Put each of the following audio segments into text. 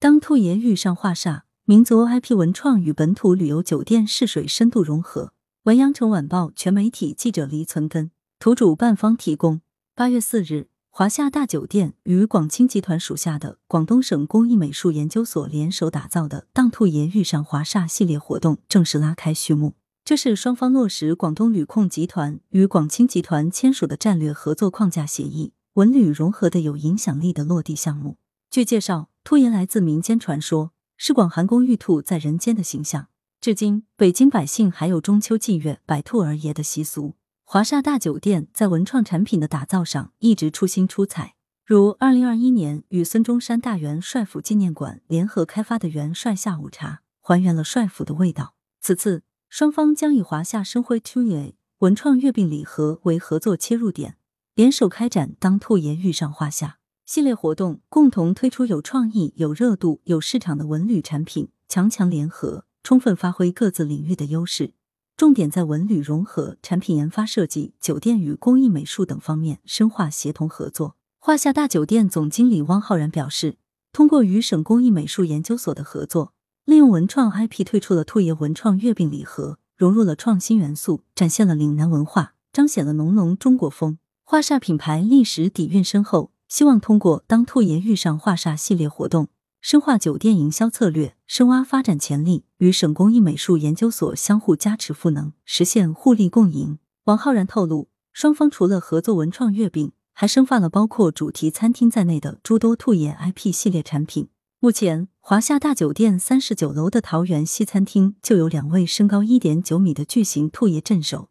当兔爷遇上华厦，民族 IP 文创与本土旅游酒店试水深度融合。文阳城晚报全媒体记者黎存根，图主办方提供。八月四日，华夏大酒店与广清集团属下的广东省工艺美术研究所联手打造的“当兔爷遇上华厦”系列活动正式拉开序幕。这是双方落实广东旅控集团与广清集团签署的战略合作框架协议，文旅融合的有影响力的落地项目。据介绍，兔爷来自民间传说，是广寒宫玉兔在人间的形象。至今，北京百姓还有中秋祭月、摆兔儿爷的习俗。华厦大酒店在文创产品的打造上一直出新出彩，如二零二一年与孙中山大元帅府纪念馆联合开发的元帅下午茶，还原了帅府的味道。此次。双方将以华夏生辉兔爷文创月饼礼盒为合作切入点，联手开展“当兔爷遇上华夏”系列活动，共同推出有创意、有热度、有市场的文旅产品，强强联合，充分发挥各自领域的优势。重点在文旅融合、产品研发设计、酒店与工艺美术等方面深化协同合作。华夏大酒店总经理汪浩然表示，通过与省工艺美术研究所的合作。利用文创 IP 推出了兔爷文创月饼礼盒，融入了创新元素，展现了岭南文化，彰显了浓浓中国风。华厦品牌历史底蕴深厚，希望通过当兔爷遇上华厦系列活动，深化酒店营销策略，深挖发展潜力，与省工艺美术研究所相互加持赋能，实现互利共赢。王浩然透露，双方除了合作文创月饼，还生发了包括主题餐厅在内的诸多兔爷 IP 系列产品。目前，华夏大酒店三十九楼的桃园西餐厅就有两位身高一点九米的巨型兔爷镇守，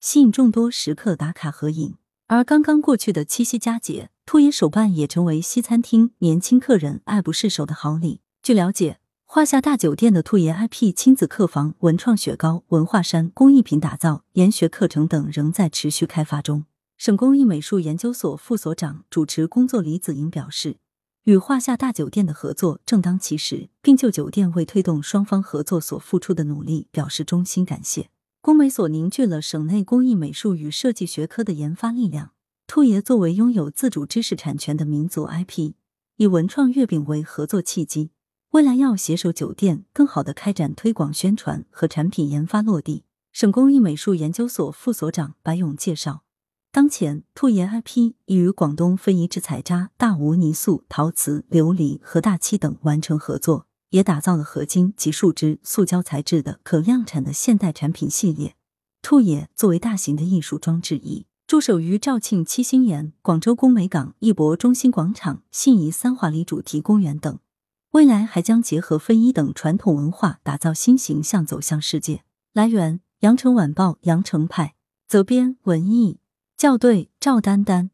吸引众多食客打卡合影。而刚刚过去的七夕佳节，兔爷手办也成为西餐厅年轻客人爱不释手的好礼。据了解，华夏大酒店的兔爷 IP 亲子客房、文创雪糕、文化衫、工艺品打造、研学课程等仍在持续开发中。省工艺美术研究所副所长主持工作李子莹表示。与华夏大酒店的合作正当其时，并就酒店为推动双方合作所付出的努力表示衷心感谢。工美所凝聚了省内工艺美术与设计学科的研发力量。兔爷作为拥有自主知识产权的民族 IP，以文创月饼为合作契机，未来要携手酒店，更好的开展推广宣传和产品研发落地。省工艺美术研究所副所长白勇介绍。当前，兔爷 IP 已与广东非遗制彩扎、大吴泥塑、陶瓷、琉璃和大漆等完成合作，也打造了合金及树脂、塑胶材质的可量产的现代产品系列。兔爷作为大型的艺术装置，已驻守于肇庆七星岩、广州工美港、艺博中心广场、信宜三华里主题公园等，未来还将结合非遗等传统文化，打造新形象，走向世界。来源：羊城晚报羊城派，责编：文艺。校对：赵丹丹。